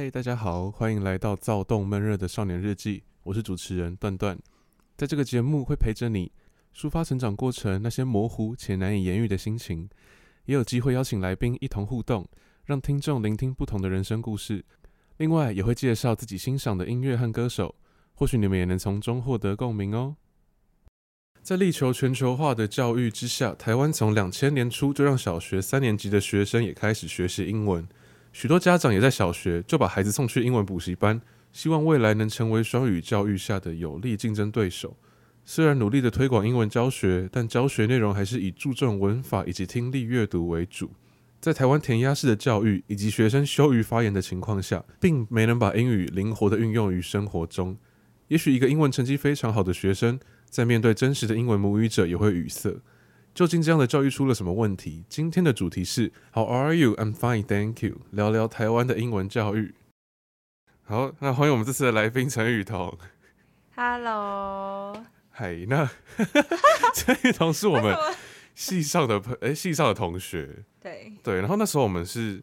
嗨，大家好，欢迎来到躁动闷热的少年日记。我是主持人段段，在这个节目会陪着你抒发成长过程那些模糊且难以言喻的心情，也有机会邀请来宾一同互动，让听众聆听不同的人生故事。另外，也会介绍自己欣赏的音乐和歌手，或许你们也能从中获得共鸣哦。在力求全球化的教育之下，台湾从两千年初就让小学三年级的学生也开始学习英文。许多家长也在小学就把孩子送去英文补习班，希望未来能成为双语教育下的有力竞争对手。虽然努力的推广英文教学，但教学内容还是以注重文法以及听力阅读为主。在台湾填鸭式的教育以及学生羞于发言的情况下，并没能把英语灵活的运用于生活中。也许一个英文成绩非常好的学生，在面对真实的英文母语者也会语塞。究竟这样的教育出了什么问题？今天的主题是 How are you? I'm fine, thank you。聊聊台湾的英文教育。好，那欢迎我们这次的来宾陈雨桐。Hello。嗨，那 陈雨桐是我们系上的朋，哎，系上的同学。对。对，然后那时候我们是，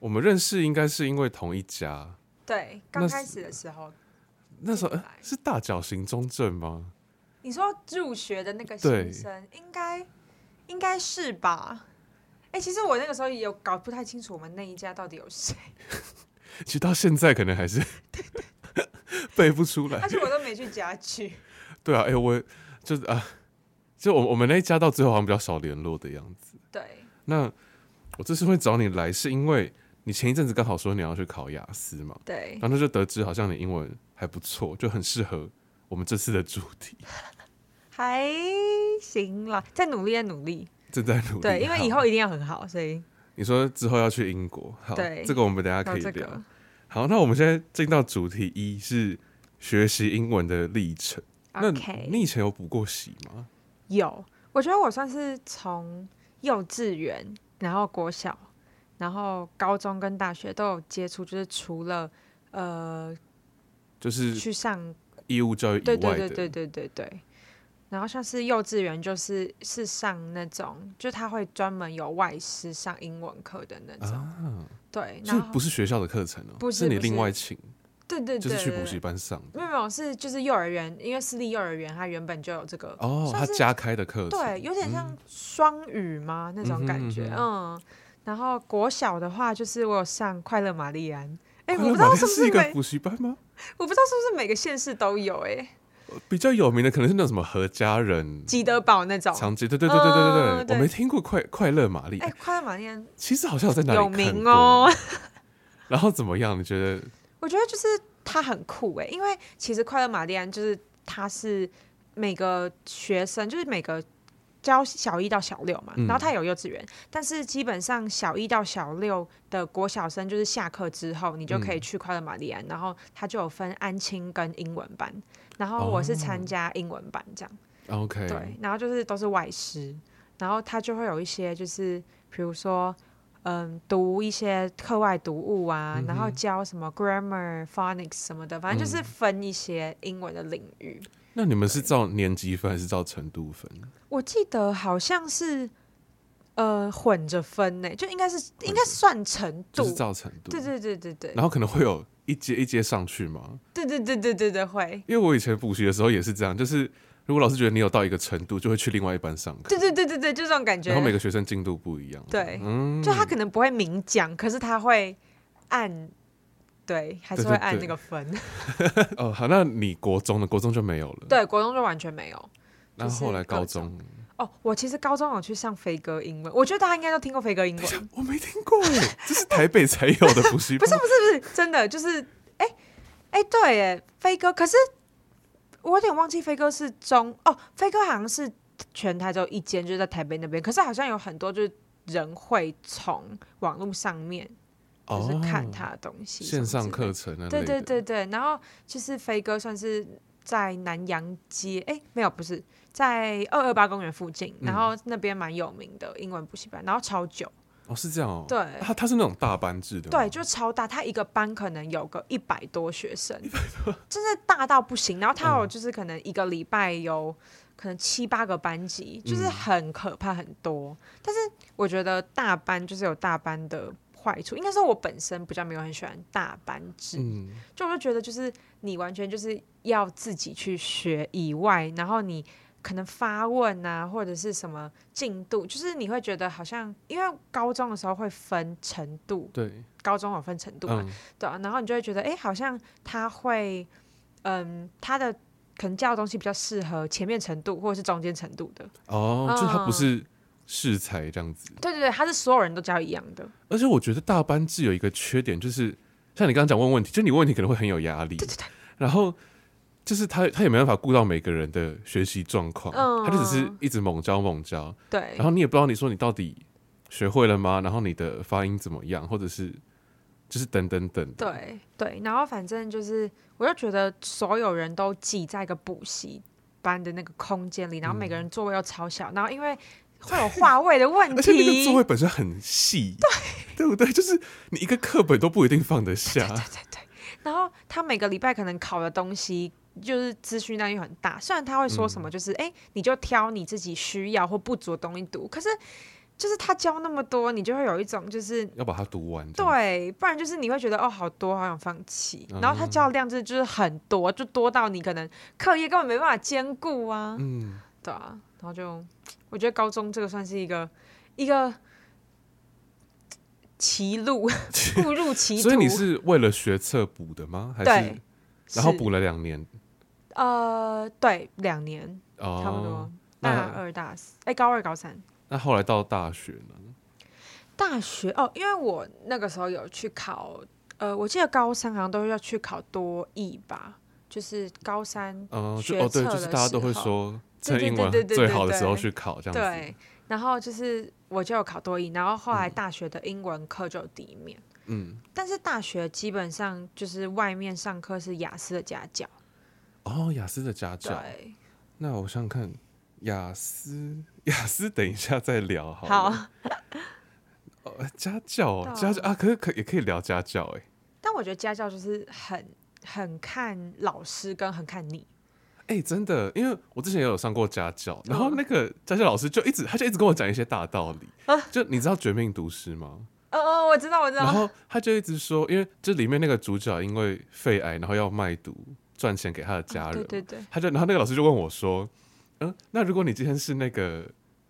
我们认识应该是因为同一家。对，刚开始的时候。那时候是大脚型中正吗？你说入学的那个新生，应该。应该是吧，哎、欸，其实我那个时候也有搞不太清楚我们那一家到底有谁。其实到现在可能还是背不出来，而且我都没去家具。对啊，哎、欸，我就是啊，就我我们那一家到最后好像比较少联络的样子。对。那我这次会找你来，是因为你前一阵子刚好说你要去考雅思嘛？对。然后就得知好像你英文还不错，就很适合我们这次的主题。还行啦，在努力，在努力，正在努力。对，因为以后一定要很好，所以你说之后要去英国，好，对，这个我们等下可以聊。这个、好，那我们现在进到主题一，是学习英文的历程。那你以前有补过习吗？有，我觉得我算是从幼稚园，然后国小，然后高中跟大学都有接触，就是除了呃，就是去上义务教育以外的，对对对对对对对。然后像是幼稚园，就是是上那种，就他会专门有外师上英文课的那种，啊、对，那不是学校的课程哦，不是，是你另外请，对对对，就是去补习班上的，没有没有，是就是幼儿园，因为私立幼儿园它原本就有这个，哦，他加开的课程，对，有点像双语吗、嗯、那种感觉，嗯，嗯，然后国小的话，就是我有上快乐玛丽安，哎，我不知道是不是一个补习班吗？我不知道是不是每个县市都有、欸，哎。比较有名的可能是那种什么何家人、吉德堡那种，长吉，对对对对对对对，嗯、对我没听过快快乐玛丽。哎、欸，快乐玛丽其实好像有在哪里有名哦。然后怎么样？你觉得？我觉得就是他很酷哎，因为其实快乐玛丽安就是他是每个学生，就是每个教小一到小六嘛，嗯、然后他有幼稚园，但是基本上小一到小六的国小生就是下课之后，你就可以去快乐玛丽安，嗯、然后他就有分安亲跟英文班。然后我是参加英文班这样，OK，对，然后就是都是外师，然后他就会有一些就是比如说，嗯，读一些课外读物啊，嗯、然后教什么 grammar、phonics 什么的，反正就是分一些英文的领域。嗯、那你们是照年级分还是照程度分？我记得好像是呃混着分呢，就应该是应该算程度，就是照程度，对对对对对，然后可能会有。一阶一阶上去吗？对对对对对对，会。因为我以前补习的时候也是这样，就是如果老师觉得你有到一个程度，就会去另外一班上课。对对对对对，就这种感觉。然后每个学生进度不一样。对，嗯，就他可能不会明讲，可是他会按，对，还是会按那个分。哦，好，那你国中的国中就没有了？对，国中就完全没有。那后来高中？哦，我其实高中有去上飞哥英文，我觉得大家应该都听过飞哥英文。我没听过哎，这是台北才有的补习班。不是 不是不是，真的就是，哎、欸、哎、欸，对哎，飞哥，可是我有点忘记飞哥是中哦，飞哥好像是全台只有一间，就是在台北那边。可是好像有很多就是人会从网络上面就是看他的东西，线上课程啊。对对对对，然后就是飞哥算是在南洋街，哎、欸，没有，不是。在二二八公园附近，然后那边蛮有名的英文补习班，然后超久哦，是这样哦，对，他他是那种大班制的，对，就超大，他一个班可能有个一百多学生，真的大到不行。然后他有就是可能一个礼拜有可能七八个班级，就是很可怕很多。但是我觉得大班就是有大班的坏处。应该说，我本身比较没有很喜欢大班制，嗯，就我就觉得就是你完全就是要自己去学以外，然后你可能发问啊，或者是什么进度，就是你会觉得好像因为高中的时候会分程度，对，高中有分程度嘛，嗯、对啊，然后你就会觉得，哎，好像他会，嗯，他的。可能教的东西比较适合前面程度或者是中间程度的哦，就他不是适才这样子。对对对，他是所有人都教一样的。而且我觉得大班制有一个缺点，就是像你刚刚讲问问题，就你问问题可能会很有压力。对对对。然后就是他他也没办法顾到每个人的学习状况，嗯，他就只是一直猛教猛教。对。然后你也不知道你说你到底学会了吗？然后你的发音怎么样，或者是。就是等等等，对对，然后反正就是，我就觉得所有人都挤在一个补习班的那个空间里，然后每个人座位又超小，嗯、然后因为会有话位的问题，而且那个座位本身很细，对对不对？就是你一个课本都不一定放得下，对对对对。然后他每个礼拜可能考的东西就是资讯量又很大，虽然他会说什么，就是哎、嗯，你就挑你自己需要或不足的东西读，可是。就是他教那么多，你就会有一种就是要把它读完，对，不然就是你会觉得哦，好多，好想放弃。然后他教的量就是就是很多，就多到你可能课业根本没办法兼顾啊。嗯，对啊。然后就我觉得高中这个算是一个一个歧路，误入歧途。所以你是为了学测补的吗？还是然后补了两年？呃，对，两年，哦，差不多。大二、大四，哎，高二、高三。那后来到大学呢？大学哦，因为我那个时候有去考，呃，我记得高三好像都要去考多艺吧，就是高三嗯，就哦对，就是大家都会说趁英文最好的时候去考这样子。对，然后就是我就有考多一，然后后来大学的英文课就有第一面。嗯，但是大学基本上就是外面上课是雅思的家教。哦，雅思的家教。对。那我想想看。雅思，雅思，等一下再聊好。好。呃，家教，家教啊，可是可也可以聊家教哎。但我觉得家教就是很很看老师跟很看你。哎，真的，因为我之前也有上过家教，然后那个家教老师就一直他就一直跟我讲一些大道理。就你知道《绝命毒师》吗？哦哦，我知道，我知道。然后他就一直说，因为这里面那个主角因为肺癌，然后要卖毒赚钱给他的家人。对对对。他就然后那个老师就问我说。嗯，那如果你今天是那个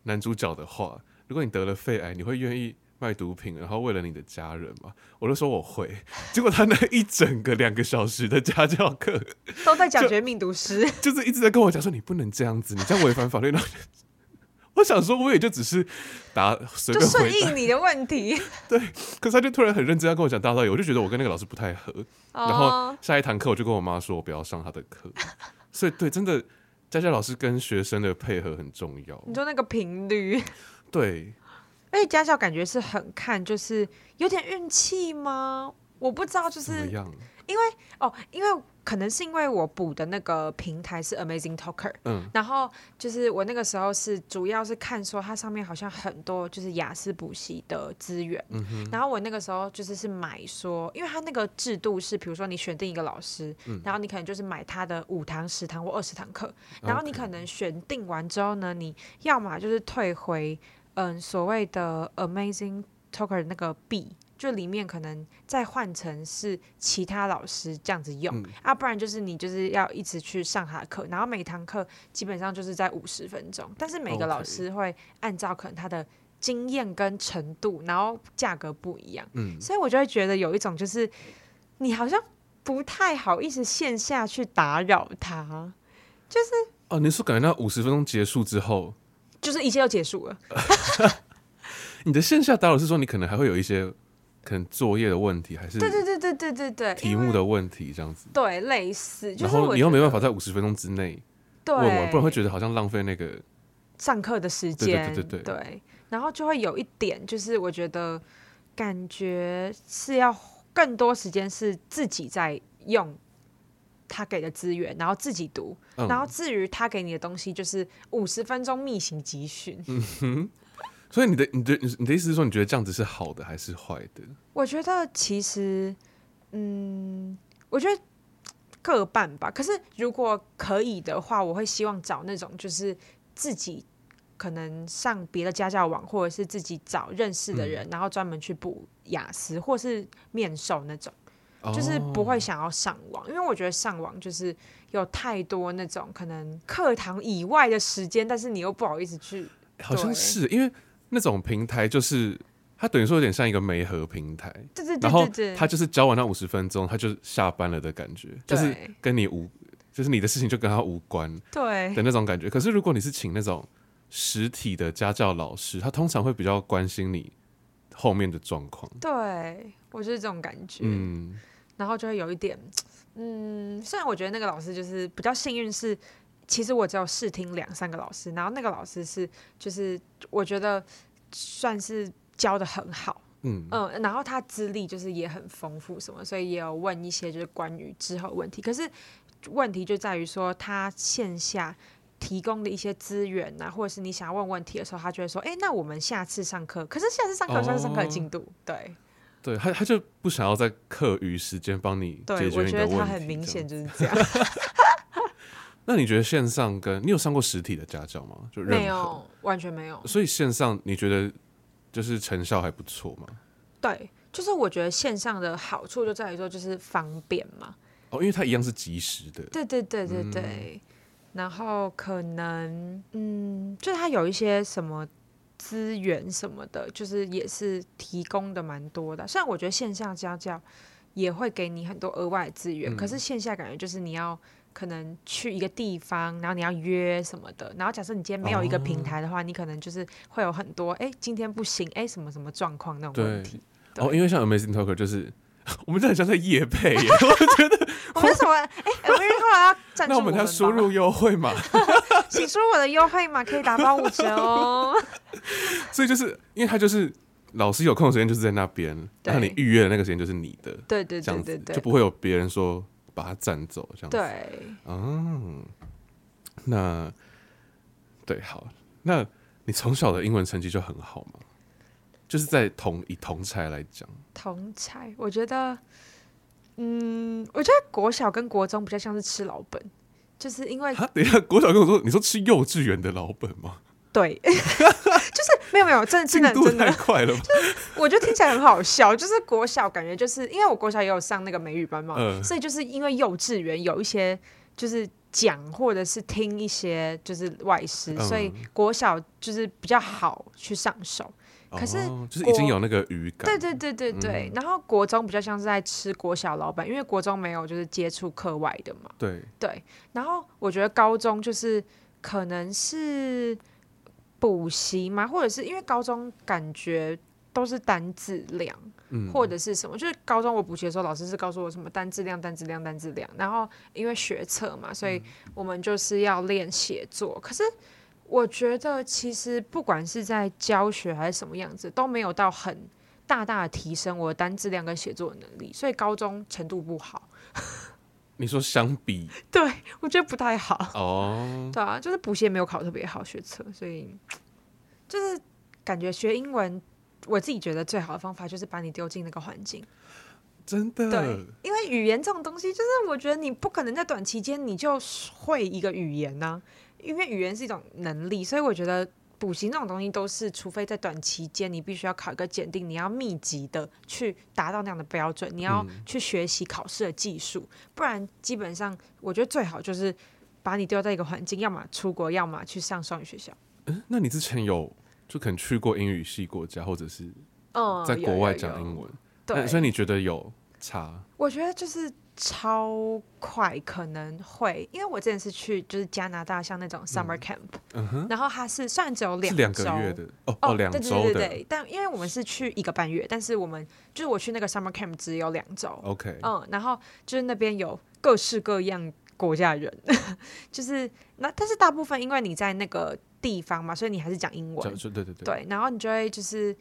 男主角的话，如果你得了肺癌，你会愿意卖毒品，然后为了你的家人嘛？我就说我会。结果他那一整个两个小时的家教课都在讲绝命毒师，就是一直在跟我讲说你不能这样子，你这样违反法律。我想说，我也就只是答随便回答你的问题。对，可是他就突然很认真要跟我讲大道理，我就觉得我跟那个老师不太合。Oh. 然后下一堂课我就跟我妈说，我不要上他的课。所以对，真的。家教老师跟学生的配合很重要。你说那个频率，对，而且家教感觉是很看，就是有点运气吗？我不知道，就是因为哦，因为。可能是因为我补的那个平台是 Amazing Talker，嗯，然后就是我那个时候是主要是看说它上面好像很多就是雅思补习的资源，嗯哼，然后我那个时候就是是买说，因为它那个制度是，比如说你选定一个老师，嗯，然后你可能就是买他的五堂、十堂或二十堂课，然后你可能选定完之后呢，你要么就是退回嗯所谓的 Amazing Talker 那个币。就里面可能再换成是其他老师这样子用，嗯、啊，不然就是你就是要一直去上他的课，然后每堂课基本上就是在五十分钟，但是每个老师会按照可能他的经验跟程度，然后价格不一样，嗯，所以我就会觉得有一种就是你好像不太好意思线下去打扰他，就是哦，你是感觉那五十分钟结束之后，就是一切要结束了。你的线下打扰是说你可能还会有一些。可能作业的问题，还是对对对对对对对题目的问题这样子，对类似，然后你又没办法在五十分钟之内问完，不然会觉得好像浪费那个上课的时间，对对对对对，然后就会有一点，就是我觉得感觉是要更多时间是自己在用他给的资源，然后自己读，然后至于他给你的东西，就是五十分钟密行集训。嗯哼。所以你的、你的、你的意思是说，你觉得这样子是好的还是坏的？我觉得其实，嗯，我觉得各半吧。可是如果可以的话，我会希望找那种就是自己可能上别的家教网，或者是自己找认识的人，嗯、然后专门去补雅思或是面授那种。哦、就是不会想要上网，因为我觉得上网就是有太多那种可能课堂以外的时间，但是你又不好意思去。好像是因为那种平台，就是它等于说有点像一个媒合平台，对对对，然后他就是教完那五十分钟，他就下班了的感觉，就是跟你无，就是你的事情就跟他无关，对的那种感觉。可是如果你是请那种实体的家教老师，他通常会比较关心你后面的状况。对，我就是这种感觉，嗯。然后就会有一点，嗯，虽然我觉得那个老师就是比较幸运，是其实我只有试听两三个老师，然后那个老师是就是我觉得算是教的很好，嗯。嗯，然后他资历就是也很丰富什么，所以也有问一些就是关于之后问题，可是问题就在于说他线下提供的一些资源啊，或者是你想要问问题的时候，他就会说，哎，那我们下次上课，可是下次上课有下次上课的进度，哦、对。对他，他就不想要在课余时间帮你解决你的问题。我觉得他很明显就是这样。那你觉得线上跟你有上过实体的家教吗？就没有，完全没有。所以线上你觉得就是成效还不错吗？对，就是我觉得线上的好处就在于说就是方便嘛。哦，因为它一样是及时的。对对对对对。嗯、然后可能嗯，就是它有一些什么。资源什么的，就是也是提供的蛮多的。虽然我觉得线下家教也会给你很多额外的资源，嗯，可是线下感觉就是你要可能去一个地方，然后你要约什么的。然后假设你今天没有一个平台的话，哦，你可能就是会有很多哎，今天不行，哎，什么什么状况那种问题。哦，因为像 Amazing Talker 就是 我们这很像在夜配耶，我觉得我们什么哎，Amazing 后来要赞助我们，那我们要输入优惠码。请输入我的优惠码，可以打包五折哦。所以就是因为他就是老师有空的时间就是在那边，然后你预约的那个时间就是你的，对对对对对，就不会有别人说把他占走这样子。对，嗯，那对好，那你从小的英文成绩就很好吗？就是在同以同侪来讲，同侪，我觉得，嗯，我觉得国小跟国中比较像是吃老本。就是因为，等一下，国小跟我说，你说吃幼稚园的老本吗？对，就是没有没有，真的真的真的太快了吧？就是我觉得听起来很好笑。就是国小感觉就是因为我国小也有上那个美语班嘛，嗯，所以就是因为幼稚园有一些就是讲或者是听一些就是外师，所以国小就是比较好去上手。可是、哦，就是已经有那个语感。对对对对对、嗯。然后国中比较像是在吃国小老板，因为国中没有就是接触课外的嘛。对对。然后我觉得高中就是可能是补习嘛，或者是因为高中感觉都是单字量、嗯，或者是什么，就是高中我补习的时候，老师是告诉我什么单字量、单字量、单字量。然后因为学测嘛，所以我们就是要练写作。可是。我觉得其实不管是在教学还是什么样子，都没有到很大大的提升我的单质量跟写作的能力，所以高中程度不好。你说相比？对，我觉得不太好。哦，对啊，就是补习也没有考特别好学测，所以就是感觉学英文，我自己觉得最好的方法就是把你丢进那个环境。真的？对，因为语言这种东西，就是我觉得你不可能在短期间你就会一个语言呢、啊。因为语言是一种能力，所以我觉得补习那种东西都是，除非在短期间你必须要考一个检定，你要密集的去达到那样的标准，你要去学习考试的技术，嗯，不然基本上我觉得最好就是把你丢在一个环境，要么出国，要么去上双语学校。嗯，那你之前有就可能去过英语系国家，或者是在国外讲英文，对，所以你觉得有差？我觉得就是。超快可能会，因为我之前是去就是加拿大像那种 summer camp，嗯，然后它是虽然只有两周，两个月的哦哦两周的，对对对对，但因为我们是去一个半月，但是我们就是我去那个 summer camp 只有两周，OK，嗯，然后就是那边有各式各样国家人，就是那但是大部分因为你在那个地方嘛，所以你还是讲英文，对对对。对，然后你就会就是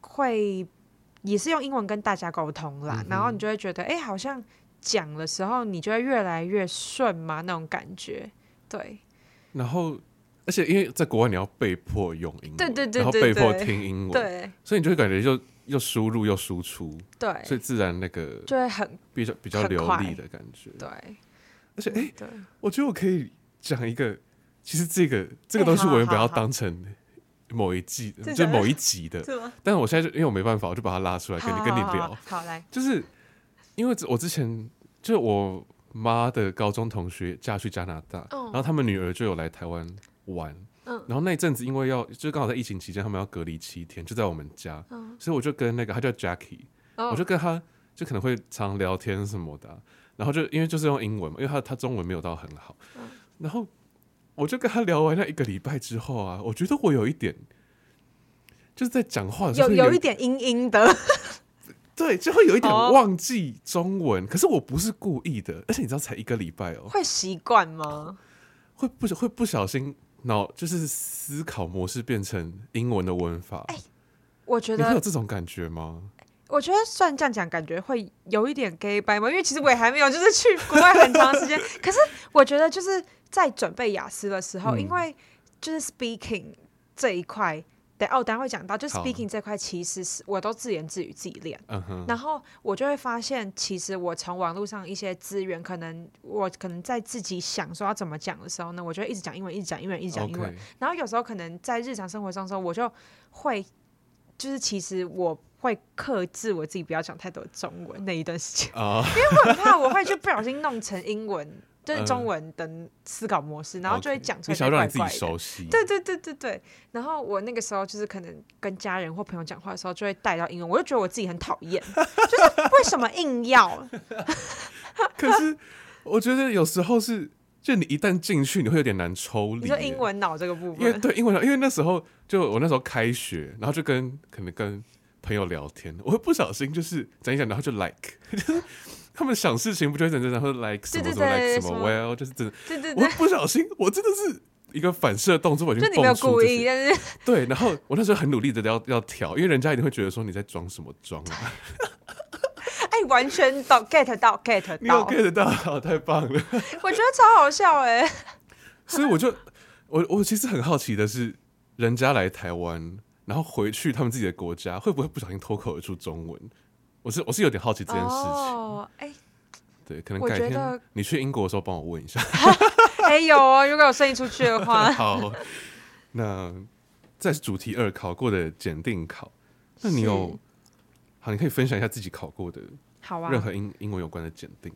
会也是用英文跟大家沟通啦，嗯，然后你就会觉得哎好像。讲的时候，你就会越来越顺嘛，那种感觉，对。然后，而且因为在国外，你要被迫用英文，对对对，然后被迫听英文，对，所以你就会感觉就又输入又输出，对，所以自然那个就会很比较比较流利的感觉，对。而且，哎、欸，我觉得我可以讲一个，其实这个这个东西我原本要当成某一季，就某一集的。但是我现在就因为我没办法，我就把它拉出来跟你跟你聊。好来，就是因为我之前就我妈的高中同学嫁去加拿大，然后他们女儿就有来台湾玩。然后那一阵子因为要就刚好在疫情期间，他们要隔离七天，就在我们家，所以我就跟那个他叫 Jackie，我就跟他就可能会常聊天什么的。然后就因为就是用英文嘛，因为他他中文没有到很好，嗯、然后我就跟他聊完那一个礼拜之后啊，我觉得我有一点就是在讲话的时候有有一点阴阴的，对，就会有一点忘记中文。哦、可是我不是故意的，而且你知道才一个礼拜哦，会习惯吗？会不会不小心脑就是思考模式变成英文的文法？哎，我觉得你会有这种感觉吗？我觉得算这样讲，感觉会有一点 gay by 嘛，因为其实我也还没有就是去国外很长时间。可是我觉得就是在准备雅思的时候，嗯、因为就是 speaking 这一块，等哦，等下会讲到，就 speaking 这块其实是我都自言自语自己练，好然后我就会发现，其实我从网络上一些资源，可能我可能在自己想说要怎么讲的时候呢，我就会一直讲英文，一直讲英文，一直讲英文。然后有时候可能在日常生活上的时候，我就会就是其实我。会克制我自己不要讲太多中文那一段时间，uh, 因为我很怕我会就不小心弄成英文，就是中文的思考模式，uh, 然后就会讲出来怪怪的。你想要让你自己熟悉。对对对对对。然后我那个时候就是可能跟家人或朋友讲话的时候，就会带到英文，我就觉得我自己很讨厌，就是为什么硬要？可是我觉得有时候是，就你一旦进去，你会有点难抽离。你说英文脑这个部分，因为对英文脑，因为那时候就我那时候开学，然后就跟可能跟。朋友聊天，我会不小心就是讲一讲，然后就 like，就是他们想事情不就会讲讲，然后 like 什么什么 like 什么 well，就是真的，对对对，我不小心，我真的是一个反射动作，我就你没有故意，但是。对，然后我那时候很努力的要要调，因为人家一定会觉得说你在装什么装啊，哎，完全到 get 到 get 到，你有 get 到，好，太棒了，我觉得超好笑哎，所以我就我我其实很好奇的是，人家来台湾。然后回去他们自己的国家，会不会不小心脱口而出中文？我是我是有点好奇这件事情。哦，哎，对，可能改天你去英国的时候帮我问一下。哎，有哦，如果有生意出去的话。好，那再是主题二考过的检定考，那你有好，你可以分享一下自己考过的，好啊，任何英英文有关的检定。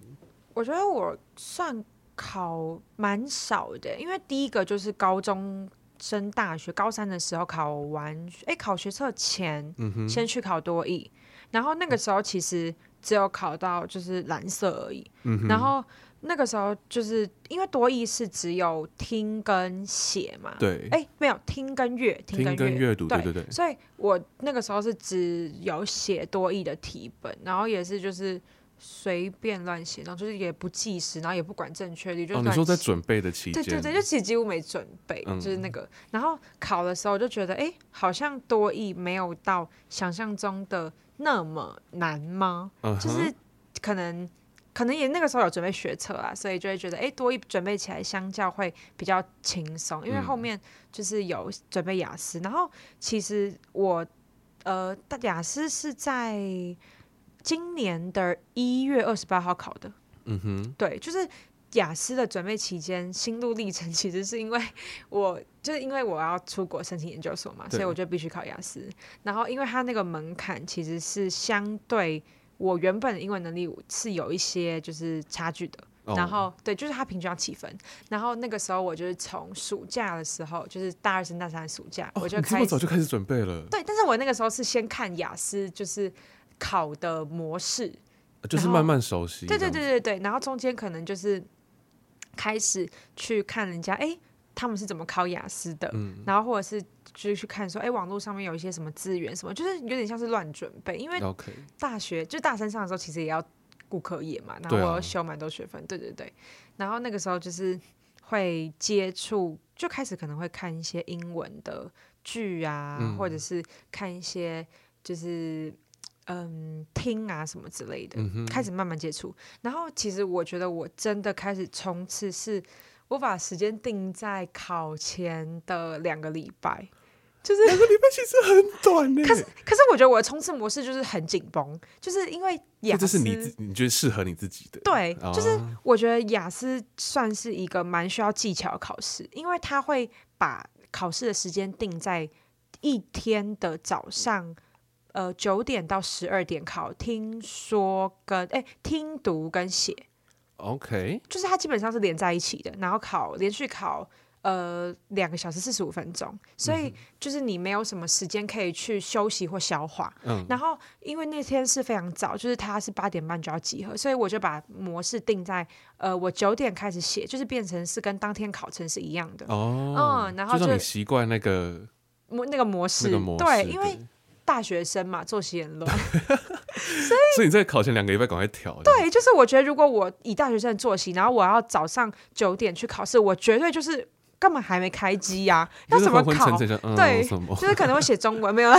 我觉得我算考蛮少的，因为第一个就是高中。升大学高三的时候考完，哎、欸，考学测前，嗯、哼先去考多益，然后那个时候其实只有考到就是蓝色而已，嗯、然后那个时候就是因为多义是只有听跟写嘛，对，哎、欸，没有听跟阅，听跟阅读，对对对，所以我那个时候是只有写多义的题本，然后也是就是。随便乱写，然后就是也不计时，然后也不管正确率，就、哦、你说在准备的期。间，对对对，就其实几乎没准备，嗯、就是那个。然后考的时候就觉得，哎，好像多义没有到想象中的那么难吗？就是可能可能也那个时候有准备学测啊，所以就会觉得，哎，多一准备起来相较会比较轻松，因为后面就是有准备雅思。嗯、然后其实我呃，雅思是在。今年的一月二十八号考的，嗯哼，对，就是雅思的准备期间，心路历程其实是因为我就是因为我要出国申请研究所嘛，所以我就必须考雅思。然后因为它那个门槛其实是相对我原本的英文能力是有一些就是差距的。哦、然后对，就是它平均要七分。然后那个时候我就是从暑假的时候，就是大二升大三的暑假，哦、我就开始这么早就开始准备了。对，但是我那个时候是先看雅思，就是。考的模式就是慢慢熟悉，对对对对对，然后中间可能就是开始去看人家，哎，他们是怎么考雅思的，嗯、然后或者是就去看说，哎，网络上面有一些什么资源什么，就是有点像是乱准备，因为大学.就大三上的时候，其实也要顾课业嘛，然后我要修蛮多学分，对，啊、对对对，然后那个时候就是会接触，就开始可能会看一些英文的剧啊，嗯、或者是看一些就是。嗯，听啊什么之类的，嗯、开始慢慢接触。然后其实我觉得我真的开始冲刺，是我把时间定在考前的两个礼拜，就是两个礼拜其实很短 呢。可是可是我觉得我的冲刺模式就是很紧绷，就是因为雅思，这是你你觉得适合你自己的。对，就是我觉得雅思算是一个蛮需要技巧的考试，因为它会把考试的时间定在。一天的早上，呃，九点到十二点考听说跟哎听读跟写，OK，就是它基本上是连在一起的，然后考连续考。呃，两个小时四十五分钟，所以就是你没有什么时间可以去休息或消化。嗯，然后因为那天是非常早，就是他是八点半就要集合，所以我就把模式定在呃，我九点开始写，就是变成是跟当天考程是一样的。哦，嗯，然后就，就你习惯那个模那个模式对，因为大学生嘛，作息很乱，所以所以你在考前两个礼拜赶快调。对，就是我觉得如果我以大学生的作息，然后我要早上九点去考试，我绝对就是。根本还没开机呀、啊？要怎么考？嗯、对，就是可能会写中文没有？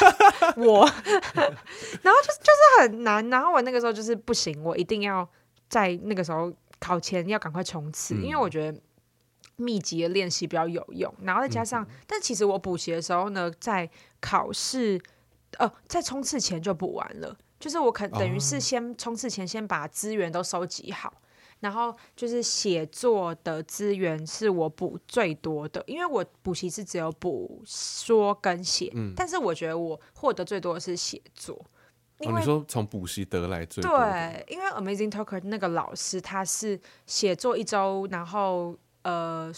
我，然后就是就是很难。然后我那个时候就是不行，我一定要在那个时候考前要赶快冲刺，嗯、因为我觉得密集的练习比较有用。然后再加上，嗯、但其实我补习的时候呢，在考试呃在冲刺前就补完了，就是我可等于是先冲刺前先把资源都收集好。然后就是写作的资源是我补最多的，因为我补习是只有补说跟写，嗯，但是我觉得我获得最多的是写作。哦、你说从补习得来最多？对，因为 Amazing Talker 那个老师他是写作一周，然后呃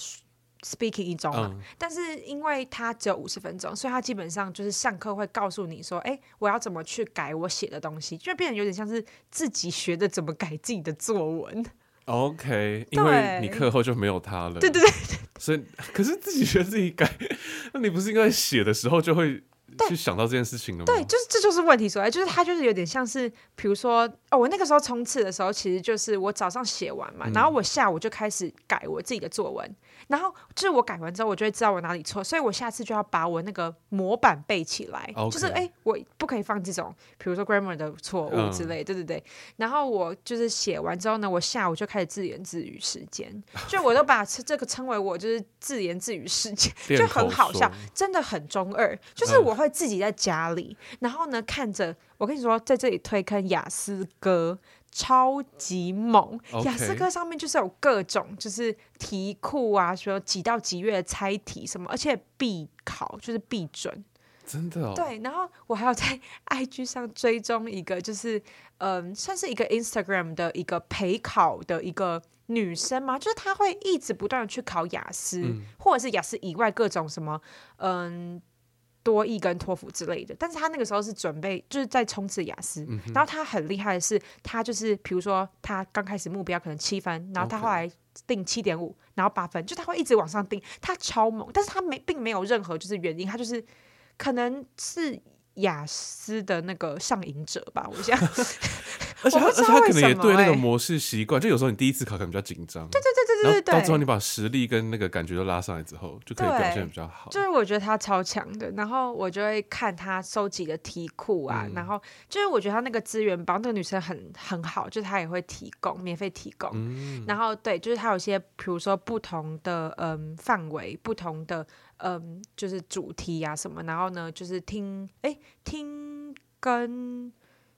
speaking 一周嘛，嗯、但是因为他只有五十分钟，所以他基本上就是上课会告诉你说，哎，我要怎么去改我写的东西，就变得有点像是自己学的怎么改自己的作文。OK，因为你课后就没有他了。对对对，所以 可是自己学自己改，那你不是应该写的时候就会去想到这件事情了吗？对，就是这就是问题所在，就是他就是有点像是，比如说哦，我那个时候冲刺的时候，其实就是我早上写完嘛，嗯、然后我下午就开始改我自己的作文。然后就是我改完之后，我就会知道我哪里错，所以我下次就要把我那个模板背起来。Okay. 就是哎，我不可以放这种，比如说 grammar 的错误之类，嗯、对对对。然后我就是写完之后呢，我下午就开始自言自语时间，就我都把这个称为我就是自言自语时间，就很好笑，真的很中二。就是我会自己在家里，嗯、然后呢看着，我跟你说，在这里推坑雅思哥。超级猛，雅思课上面就是有各种就是题库啊，说几到几月的猜题什么，而且必考就是必准，真的哦。对，然后我还有在 IG 上追踪一个，就是嗯，算是一个 Instagram 的一个陪考的一个女生嘛，就是她会一直不断的去考雅思，嗯、或者是雅思以外各种什么嗯。多益跟托福之类的，但是他那个时候是准备就是在冲刺雅思，嗯、然后他很厉害的是，他就是比如说他刚开始目标可能七分，然后他后来定七点五，然后八分，就他会一直往上定，他超猛，但是他没并没有任何就是原因，他就是可能是雅思的那个上瘾者吧，我想。而且他，而且他可能也对那个模式习惯，就有时候你第一次考可能比较紧张，对对对对对对，到之后你把实力跟那个感觉都拉上来之后，就可以表现比较好。就是我觉得他超强的，然后我就会看他收集的题库啊，嗯、然后就是我觉得他那个资源包，那个女生很很好，就是他也会提供免费提供，嗯、然后对，就是他有些比如说不同的嗯范围，不同的嗯就是主题啊什么，然后呢就是听哎听跟。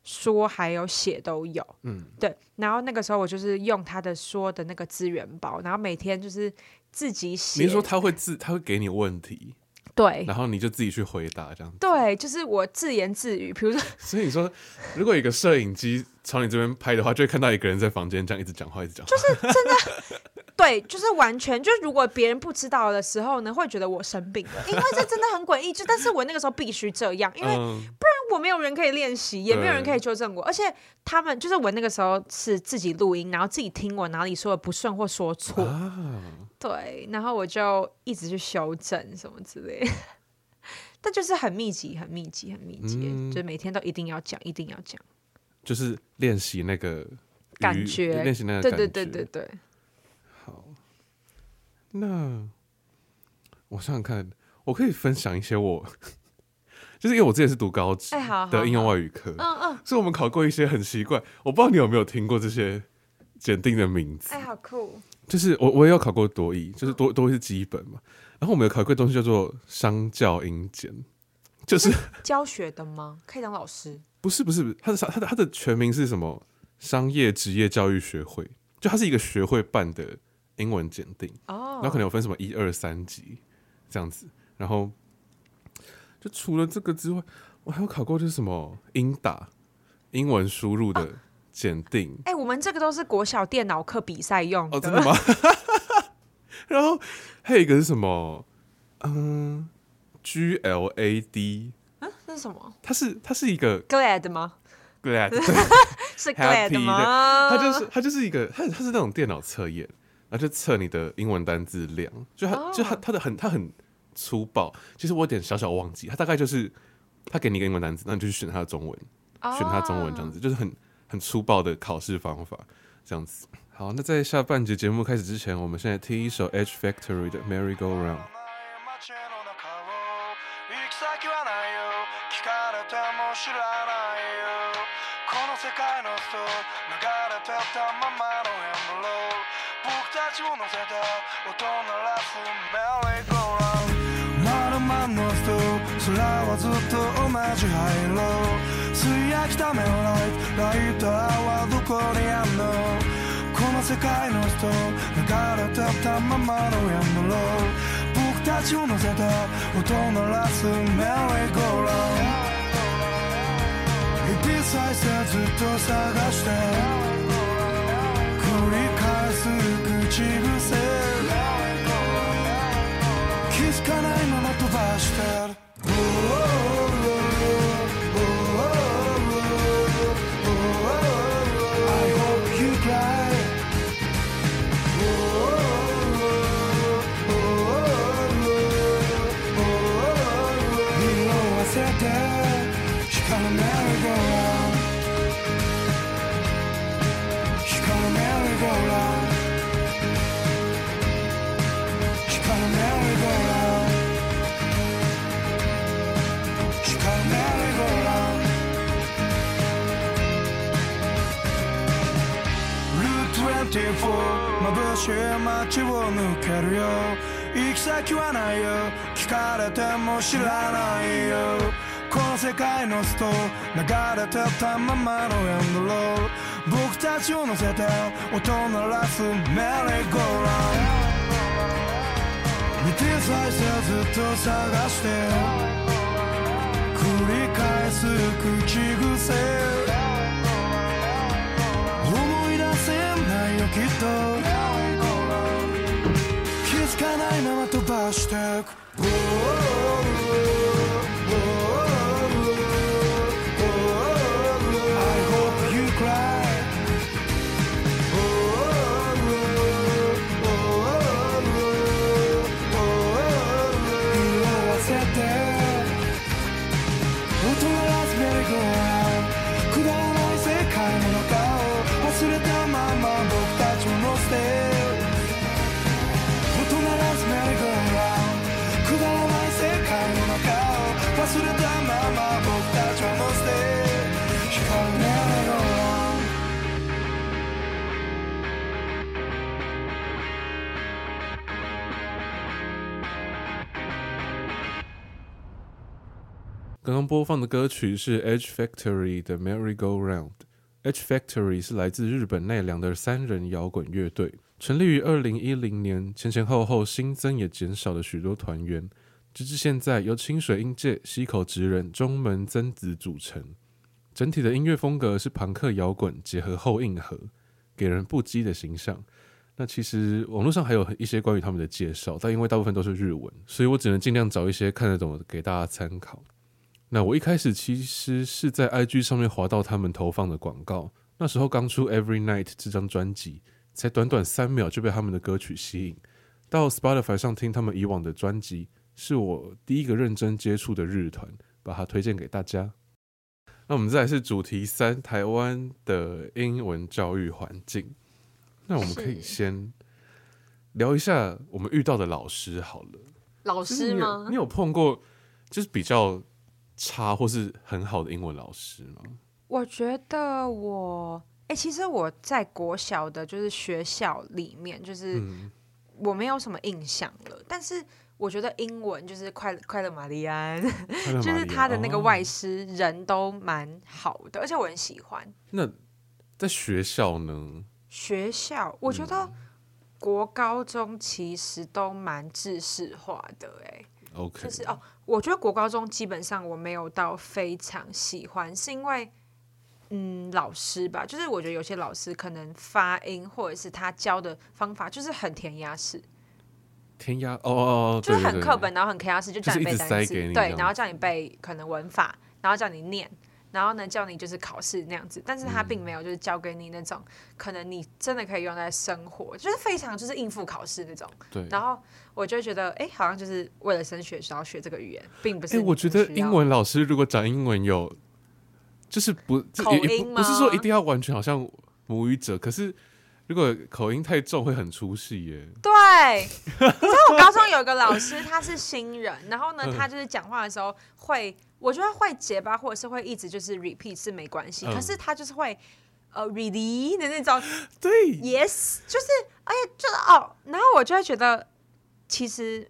说还有写都有，嗯，对，然后那个时候我就是用他的说的那个资源包，然后每天就是自己写。你说他会自他会给你问题，对，然后你就自己去回答这样子。对，就是我自言自语，比如说。所以你说，如果有一个摄影机朝你这边拍的话，就会看到一个人在房间这样一直讲话，一直讲话。就是真的。对，就是完全就是，如果别人不知道的时候呢，会觉得我生病了，因为这真的很诡异。就但是我那个时候必须这样，因为不然我没有人可以练习，也没有人可以纠正我。而且他们就是我那个时候是自己录音，然后自己听我哪里说的不顺或说错，啊、对，然后我就一直去修正什么之类。的。但就是很密集，很密集，很密集，嗯、就是每天都一定要讲，一定要讲，就是练习那个感觉，练习那个感觉，对对对。对对。那我想想看，我可以分享一些我，就是因为我之前是读高职的应用外语课，嗯嗯，所以我们考过一些很奇怪，我不知道你有没有听过这些检定的名字，哎，好酷！就是我我也有考过多益，就是多多益是基本嘛，然后我们有考过东西叫做商教英检，就是教学的吗？可以当老师？不是不是，它的它的它的全名是什么？商业职业教育学会，就它是一个学会办的。英文检定，然后可能有分什么一二三级这样子，然后就除了这个之外，我还有考过就是什么英打英文输入的检定。哎、啊欸，我们这个都是国小电脑课比赛用的。哦，真的吗？然后还有一个是什么？嗯，GLAD。嗯，这是什么？它是它是一个 Glad 吗？Glad 是 Glad 吗？它就是它就是一个它它是那种电脑测验，然后就测你的英文单字量。就它、oh. 就它它的很它很粗暴。其实我有点小小忘记，他大概就是他给你一个英文单词，那你就去选他的中文，oh. 选他中文这样子，就是很很粗暴的考试方法这样子。好，那在下半节节目开始之前，我们现在听一首 Edge Factory 的 Merry Go Round。間持と空はずっと同じ灰色。吸いやきたメライトライターはどこにあんの？この世界の人流れてたままのやんろ僕たちを乗せて音鳴らすメリーゴーラン指さずっと探して繰り返す口癖。tu vais ter. し街を抜けるよ。行き先はないよ。聞かれても知らないよ。この世界のスト流れてたままのエンドロール。僕たちを乗せて音鳴らすメリーゴーラン。見て再生ずっと探して。繰り返す口癖。思い出せないよきっと。të bashkë tek oh, oh, oh, 刚刚播放的歌曲是 Edge Factory 的 Merry Go Round。Edge Factory 是来自日本奈良的三人摇滚乐队，成立于二零一零年，前前后后新增也减少了许多团员，直至现在由清水英介、西口直人、中门真子组成。整体的音乐风格是朋克摇滚结合后硬核，给人不羁的形象。那其实网络上还有一些关于他们的介绍，但因为大部分都是日文，所以我只能尽量找一些看得懂的给大家参考。那我一开始其实是在 IG 上面滑到他们投放的广告，那时候刚出 Every Night 这张专辑，才短短三秒就被他们的歌曲吸引。到 Spotify 上听他们以往的专辑，是我第一个认真接触的日团，把它推荐给大家。那我们再来是主题三，台湾的英文教育环境。那我们可以先聊一下我们遇到的老师好了。老师吗？你，你有碰过就是比较差或是很好的英文老师吗？我觉得我哎、欸，其实我在国小的，就是学校里面，就是我没有什么印象了。嗯、但是我觉得英文就是快快乐玛丽安，就是他的那个外师人都蛮好的，哦、而且我很喜欢。那在学校呢？学校我觉得国高中其实都蛮制式化的、欸，哎。OK，就是哦，我觉得国高中基本上我没有到非常喜欢，是因为嗯老师吧，就是我觉得有些老师可能发音或者是他教的方法就是很填鸭式。填鸭哦哦哦，就是很课本，然后很填鸭式，就叫你背单词，对，然后叫你背可能文法，然后叫你念，然后呢叫你就是考试那样子，但是他并没有就是教给你那种、嗯、可能你真的可以用在生活，就是非常就是应付考试那种。对。然后我就觉得，哎，好像就是为了升学需要学这个语言，并不是。哎，我觉得英文老师如果讲英文有，就是不口音吗？不是说一定要完全好像母语者，可是。如果口音太重，会很出戏耶。对，你知道我高中有一个老师，他是新人，然后呢，他就是讲话的时候会，我觉得会结巴，或者是会一直就是 repeat 是没关系，嗯、可是他就是会呃 really 的那种，对，yes，就是哎呀，就是哦，然后我就会觉得其实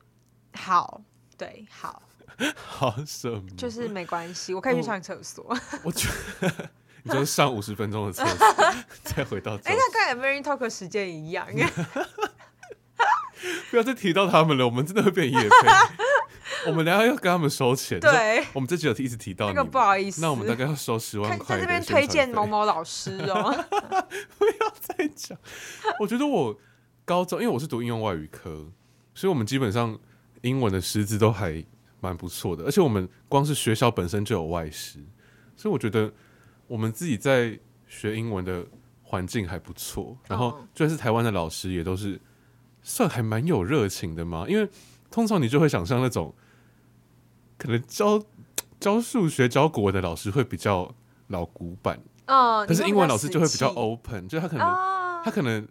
好，对，好，好什么？就是没关系，我可以去上厕所。我，我觉得。你就是上五十分钟的厕所，再回到。哎、欸，那跟 American Talk 时间一样。不要再提到他们了，我们真的会变夜配。我们俩要跟他们收钱。对，我们这集有一直提到你，那个不好意思。那我们大概要收十万块。在这边推荐某某老师哦。不要再讲。我觉得我高中，因为我是读应用外语科，所以我们基本上英文的师资都还蛮不错的，而且我们光是学校本身就有外师，所以我觉得。我们自己在学英文的环境还不错，然后就算是台湾的老师也都是算还蛮有热情的嘛。因为通常你就会想象那种可能教教数学、教国文的老师会比较老古板，可是英文老师就会比较 open，就他可能他可能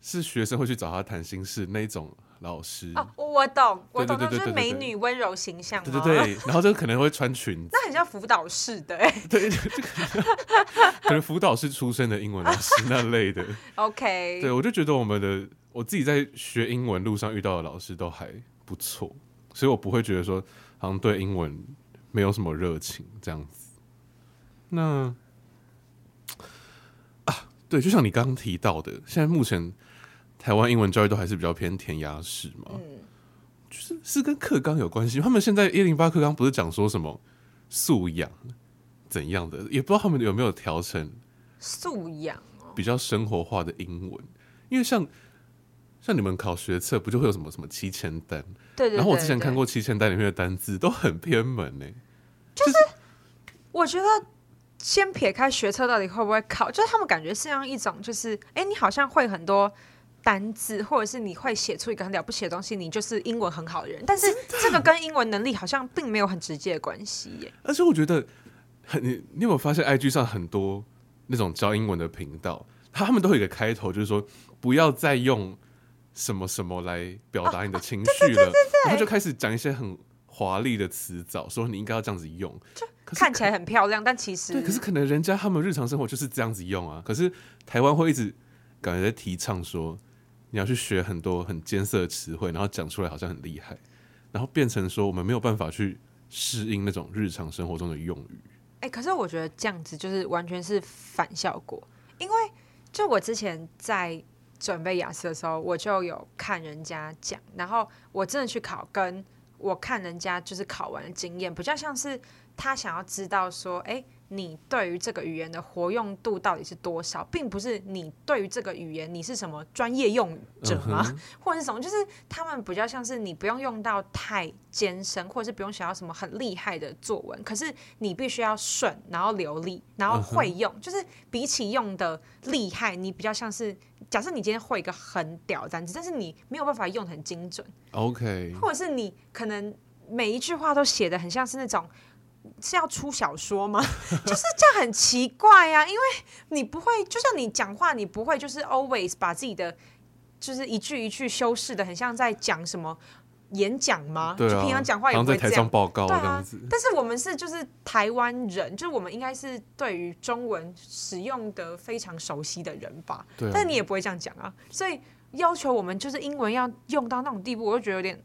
是学生会去找他谈心事那种。老师。哦，我懂，我懂，就是美女温柔形象，对对对，然后就可能会穿裙子，那很像辅导室的，哎，对，这个可能辅导室出身的英文老师那类的，OK，对，我就觉得我们的我自己在学英文路上遇到的老师都还不错，所以我不会觉得说好像对英文没有什么热情这样子。那啊，对，就像你刚刚提到的，现在目前。台湾英文教育都还是比较偏填鸭式嘛，嗯，就是是跟课纲有关系。他们现在一零八课纲不是讲说什么素养怎样的，也不知道他们有没有调成素养比较生活化的英文。因为像像你们考学测，不就会有什么什么七千单？对对对对。然后我之前看过七千单里面的单字都很偏门呢。就是我觉得先撇开学测到底会不会考，就是他们感觉是像一种，就是哎，你好像会很多。单字，或者是你会写出一个很了不起的东西，你就是英文很好的人。但是这个跟英文能力好像并没有很直接的关系耶。而且我觉得，你你有没有发现，IG 上很多那种教英文的频道，他们都有一个开头，就是说不要再用什么什么来表达你的情绪了，然后就开始讲一些很华丽的词藻，说你应该要这样子用，就看起来很漂亮，但其实对，可是可能人家他们日常生活就是这样子用啊。可是台湾会一直感觉在提倡说。你要去学很多很艰涩的词汇，然后讲出来好像很厉害，然后变成说我们没有办法去适应那种日常生活中的用语。哎、欸，可是我觉得这样子就是完全是反效果，因为就我之前在准备雅思的时候，我就有看人家讲，然后我真的去考，跟我看人家就是考完的经验，比较像是他想要知道说，哎、你对于这个语言的活用度到底是多少，并不是你对于这个语言你是什么专业用语者吗？嗯、或者是什么？就是他们比较像是你不用用到太艰深，或者是不用想要什么很厉害的作文，可是你必须要顺，然后流利，然后会用。嗯、就是比起用的厉害，你比较像是假设你今天会一个很屌的单词，但是你没有办法用得很精准。OK，或者是你可能每一句话都写的很像是那种。是要出小说吗？就是这样很奇怪呀、啊，因为你不会，就像你讲话，你不会就是 always 把自己的就是一句一句修饰的很像在讲什么演讲吗？对、啊、就平常讲话也不会这样。在台上报告这样子。对啊，但是我们是就是台湾人，就是我们应该是对于中文使用的非常熟悉的人吧？对、啊。但你也不会这样讲啊，所以要求我们就是英文要用到那种地步，我就觉得有点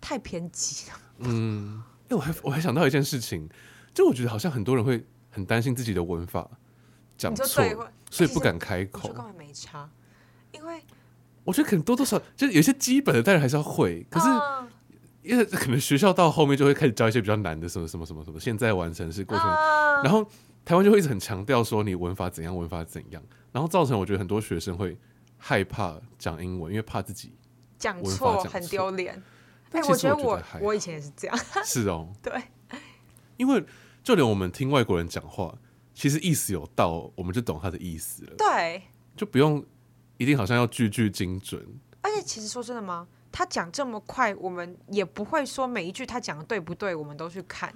太偏激了。嗯。因为我还我还想到一件事情，就我觉得好像很多人会很担心自己的文法讲错，所以不敢开口。根本没差，因为我觉得可能多多少少就是有些基本的，当然还是要会。可是因为可能学校到后面就会开始教一些比较难的什么什么什么什么，现在完成是过去，啊、然后台湾就会一直很强调说你文法怎样，文法怎样，然后造成我觉得很多学生会害怕讲英文，因为怕自己讲错很丢脸。哎、欸，我觉得我我以前也是这样。是哦，对，因为就连我们听外国人讲话，其实意思有到，我们就懂他的意思了。对，就不用一定好像要句句精准。而且其实说真的吗？他讲这么快，我们也不会说每一句他讲的对不对，我们都去看。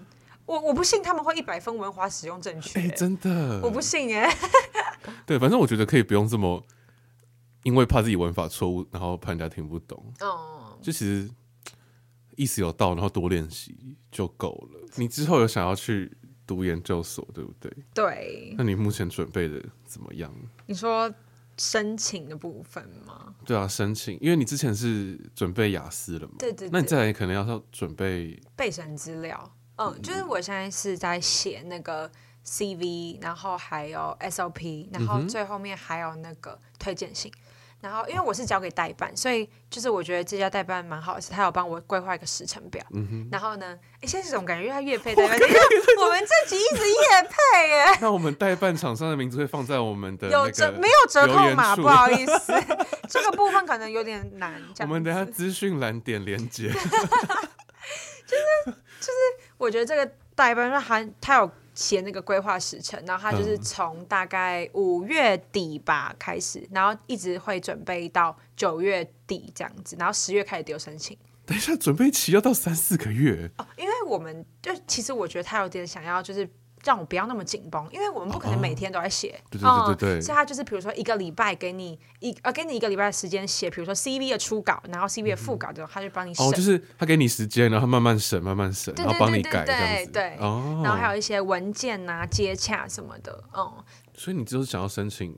我我不信他们会一百分文法使用正确。真的，我不信哎。对，反正我觉得可以不用这么，因为怕自己文法错误，然后怕人家听不懂。哦，就其实。意思有到，然后多练习就够了。你之后有想要去读研究所，对不对？对。那你目前准备的怎么样？你说申请的部分吗？对啊，申请，因为你之前是准备雅思了嘛。对，对对。那你再来可能要准备备审资料。嗯，就是我现在是在写那个 CV，然后还有 SOP，然后最后面还有那个推荐信。然后，因为我是交给代办，所以就是我觉得这家代办蛮好的，是他有帮我规划一个时程表。嗯、然后呢，哎，现在这种感觉，因为他业配代办，我们这集一直越配耶。那我们代办厂商的名字会放在我们的有折没有折扣码？不好意 思，这个部分可能有点难。我们等下资讯栏点连接。就 是就是，我觉得这个代办他他有。写那个规划时程，然后他就是从大概五月底吧开始，嗯、然后一直会准备到九月底这样子，然后十月开始丢申请。等一下，准备期要到三四个月哦，因为我们就其实我觉得他有点想要就是。让我不要那么紧绷，因为我们不可能每天都在写。对对对对对。所以他就是比如说一个礼拜给你一呃给你一个礼拜的时间写，比如说 CV 的初稿，然后 CV 的副稿之后，他就帮你审。哦，就是他给你时间，然后慢慢审，慢慢审，然后帮你改这样子。对。哦。然后还有一些文件啊、接洽什么的，嗯。所以你就是想要申请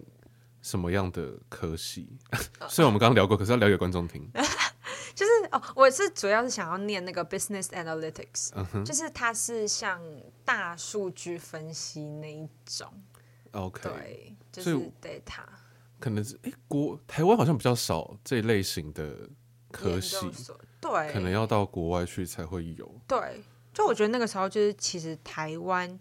什么样的科系？虽然我们刚刚聊过，可是要聊给观众听。就是哦，我是主要是想要念那个 business analytics，、uh. 就是它是像大数据分析那一种。OK，对，就是 data。可能是哎，国台湾好像比较少这类型的科系，对，可能要到国外去才会有。对，就我觉得那个时候就是其实台湾，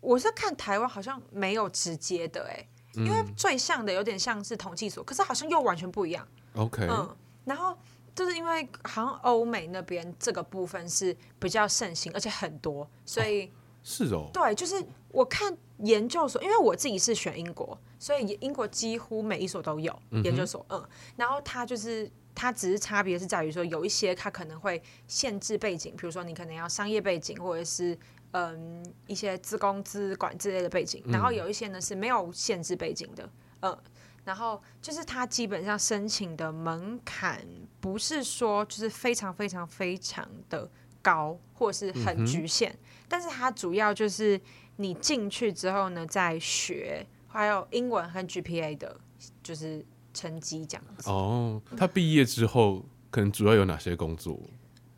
我是看台湾好像没有直接的哎，因为最像的有点像是统计所，可是好像又完全不一样。OK，嗯，然后。就是因为好像欧美那边这个部分是比较盛行，而且很多，所以、哦、是哦。对，就是我看研究所，因为我自己是选英国，所以英国几乎每一所都有研究所。嗯，嗯，然后它就是它只是差别是在于说，有一些它可能会限制背景，比如说你可能要商业背景，或者是嗯一些资工资管之类的背景，然后有一些呢是没有限制背景的，嗯。然后就是它基本上申请的门槛不是说就是非常非常非常的高，或是很局限，嗯、但是它主要就是你进去之后呢，再学还有英文和 GPA 的，就是成绩这样子。哦，他毕业之后可能主要有哪些工作？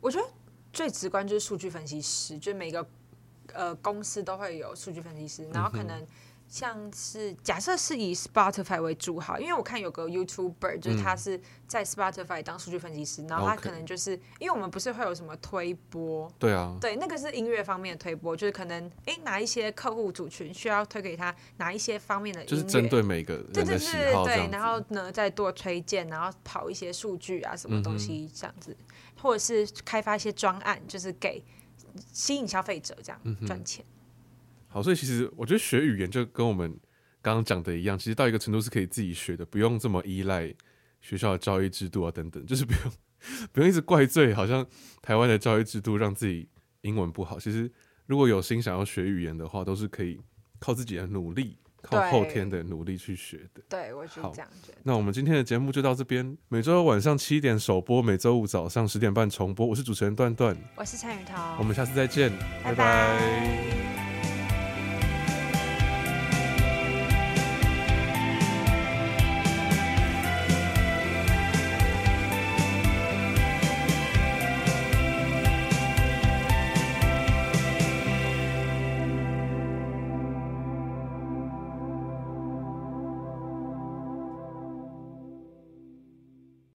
我觉得最直观就是数据分析师，就是每个呃公司都会有数据分析师，然后可能。像是假设是以 Spotify 为主好，因为我看有个 YouTuber，就是他是在 Spotify 当数据分析师，嗯、然后他可能就是因为我们不是会有什么推播，对啊，对，那个是音乐方面的推播，就是可能哎哪一些客户族群需要推给他哪一些方面的音乐，就是针对每个人的喜好这样子，对对对对，然后呢再多推荐，然后跑一些数据啊什么东西这样子，嗯、或者是开发一些专案，就是给吸引消费者这样赚钱。嗯好，所以其实我觉得学语言就跟我们刚刚讲的一样，其实到一个程度是可以自己学的，不用这么依赖学校的教育制度啊等等，就是不用 不用一直怪罪，好像台湾的教育制度让自己英文不好。其实如果有心想要学语言的话，都是可以靠自己的努力，靠后天的努力去学的。对，我是这样觉得。那我们今天的节目就到这边，每周晚上七点首播，每周五早上十点半重播。我是主持人段段，我是陈雨桐，我们下次再见，拜拜。拜拜。